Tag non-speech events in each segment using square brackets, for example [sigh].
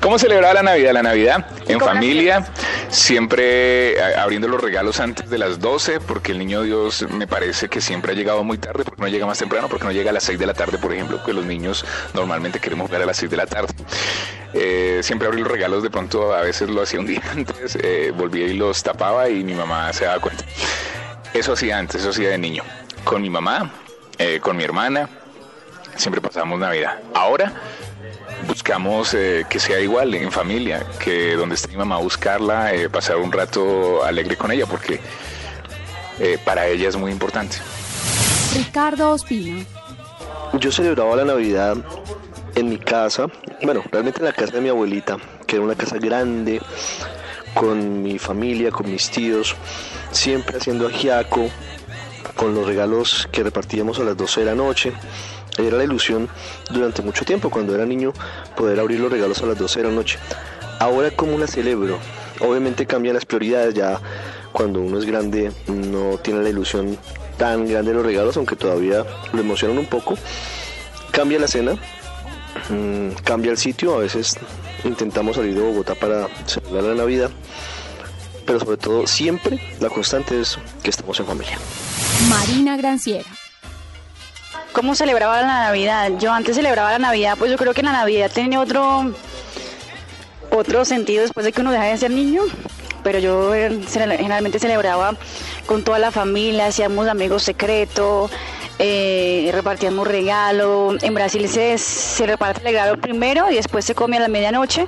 ¿Cómo celebrar la Navidad? La Navidad en familia, siempre eh, abriendo los regalos antes de las 12, porque el niño Dios me parece que siempre ha llegado muy tarde, porque no llega más temprano, porque no llega a las 6 de la tarde, por ejemplo, que los niños normalmente queremos jugar a las 6 de la tarde. Eh, siempre abrí los regalos, de pronto a veces lo hacía un día [laughs] antes, eh, volvía y los tapaba y mi mamá se daba cuenta. Eso hacía antes, eso hacía de niño. Con mi mamá, con mi hermana, siempre pasábamos Navidad. Ahora buscamos eh, que sea igual en familia, que donde esté mi mamá buscarla, eh, pasar un rato alegre con ella, porque eh, para ella es muy importante. Ricardo Ospina. Yo celebraba la Navidad en mi casa, bueno, realmente en la casa de mi abuelita, que era una casa grande, con mi familia, con mis tíos, siempre haciendo ajiaco, con los regalos que repartíamos a las 12 de la noche era la ilusión durante mucho tiempo, cuando era niño, poder abrir los regalos a las 12 de la noche. Ahora, ¿cómo la celebro? Obviamente cambian las prioridades, ya cuando uno es grande no tiene la ilusión tan grande de los regalos, aunque todavía lo emocionan un poco. Cambia la cena, mm, cambia el sitio, a veces intentamos salir de Bogotá para celebrar la Navidad, pero sobre todo siempre la constante es que estamos en familia. Marina Granciera. ¿Cómo celebraba la Navidad? Yo antes celebraba la Navidad, pues yo creo que la Navidad tiene otro, otro sentido después de que uno deja de ser niño. Pero yo eh, generalmente celebraba con toda la familia, hacíamos amigos secretos, eh, repartíamos regalos. En Brasil se, se reparte el regalo primero y después se come a la medianoche.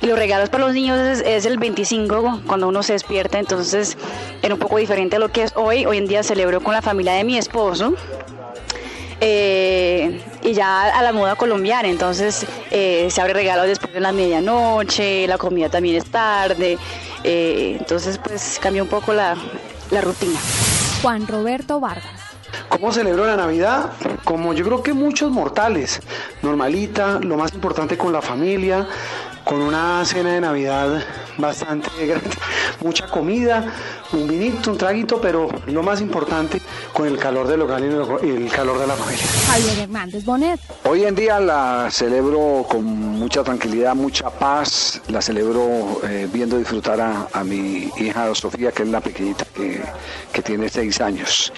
Y los regalos para los niños es, el 25 cuando uno se despierta, entonces era un poco diferente a lo que es hoy. Hoy en día celebro con la familia de mi esposo, eh, y ya a la moda colombiana, entonces eh, se abre regalos después de la medianoche, la comida también es tarde, eh, entonces pues cambia un poco la, la rutina. Juan Roberto Vargas. ¿Cómo celebro la Navidad? Como yo creo que muchos mortales, normalita, lo más importante con la familia, con una cena de Navidad bastante grande, mucha comida, un vinito, un traguito, pero lo más importante con el calor del hogar y el calor de la familia. Javier Hernández Bonet. Hoy en día la celebro con mucha tranquilidad, mucha paz, la celebro eh, viendo disfrutar a, mi hija Sofía, que es la pequeñita que, que tiene seis años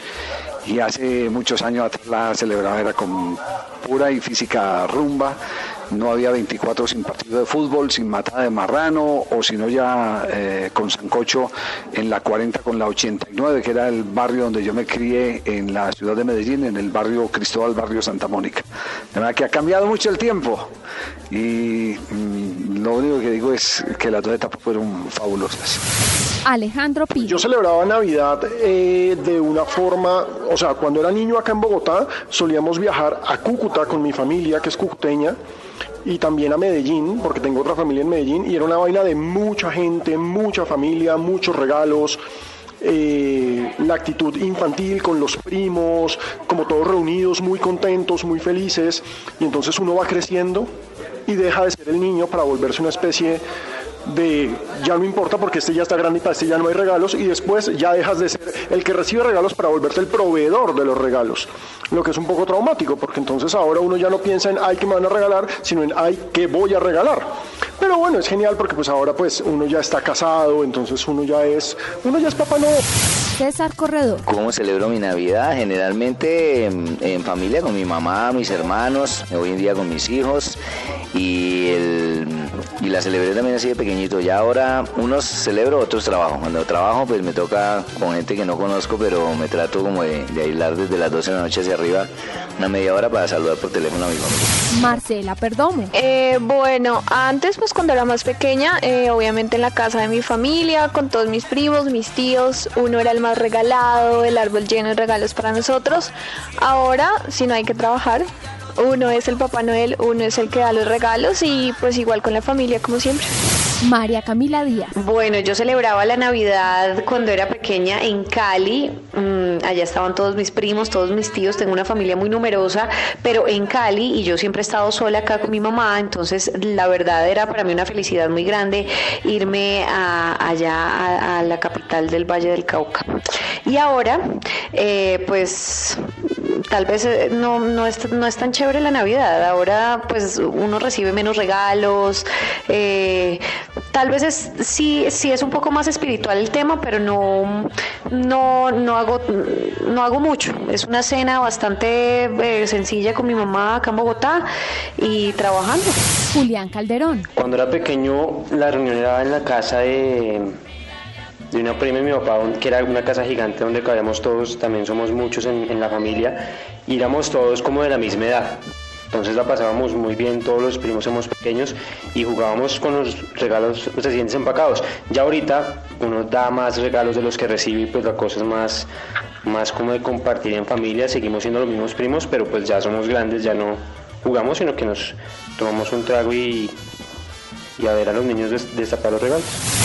y hace muchos años atrás la celebraba era con pura y física rumba no había 24 sin partido de fútbol, sin matada de marrano o si no ya eh, con Sancocho en la 40 con la 89, que era el barrio donde yo me crié en la ciudad de Medellín, en el barrio Cristóbal, barrio Santa Mónica. De verdad que ha cambiado mucho el tiempo y mm, lo único que digo es que las dos etapas fueron fabulosas. Alejandro Pino. Yo celebraba Navidad eh, de una forma, o sea, cuando era niño acá en Bogotá solíamos viajar a Cúcuta con mi familia, que es cucuteña, y también a Medellín, porque tengo otra familia en Medellín, y era una vaina de mucha gente, mucha familia, muchos regalos. Eh, la actitud infantil con los primos, como todos reunidos, muy contentos, muy felices, y entonces uno va creciendo y deja de ser el niño para volverse una especie de ya no importa porque este ya está grande y este ya no hay regalos y después ya dejas de ser el que recibe regalos para volverte el proveedor de los regalos, lo que es un poco traumático porque entonces ahora uno ya no piensa en ay que me van a regalar, sino en ay que voy a regalar. Pero bueno, es genial porque pues ahora pues uno ya está casado, entonces uno ya es, uno ya es papá no. César Corredor. ¿Cómo celebro mi Navidad? Generalmente en, familia, con mi mamá, mis hermanos, hoy en día con mis hijos y, el, y la celebré también así de pequeñito. Ya ahora unos celebro, otros trabajo. Cuando trabajo pues me toca con gente que no conozco, pero me trato como de, aislar desde las 12 de la noche hacia arriba una media hora para saludar por teléfono a mi familia. Marcela, perdón. Eh, bueno, antes pues cuando era más pequeña, eh, obviamente en la casa de mi familia, con todos mis primos, mis tíos, uno era el más regalado, el árbol lleno de regalos para nosotros. Ahora, si no hay que trabajar, Uno es el Papá Noel, uno es el que da los regalos y pues igual con la familia como siempre. María Camila Díaz. Bueno, yo celebraba la Navidad cuando era pequeña en Cali. Mm, allá estaban todos mis primos, todos mis tíos. Tengo una familia muy numerosa, pero en Cali y yo siempre he estado sola acá con mi mamá. Entonces, la verdad era para mí una felicidad muy grande irme allá a, la capital del Valle del Cauca. Y ahora, eh, pues tal vez eh, no, no, es, no es tan chévere la Navidad. Ahora pues uno recibe menos regalos. Eh, tal vez es, sí, sí es un poco más espiritual el tema, pero no, no, no, hago, no hago mucho. Es una cena bastante eh, sencilla con mi mamá acá en Bogotá y trabajando. Julián Calderón. Cuando era pequeño, la reunión era en la casa de de una prima y mi papá, que era una casa gigante donde cabíamos todos, también somos muchos en, en la familia, y éramos todos como de la misma edad. Entonces la pasábamos muy bien, todos los primos somos pequeños y jugábamos con los regalos recién empacados. Ya ahorita uno da más regalos de los que recibe, pues la cosa es más, más como de compartir en familia, seguimos siendo los mismos primos, pero pues ya somos grandes, ya no jugamos, sino que nos tomamos un trago y, y a ver a los niños destapar los regalos.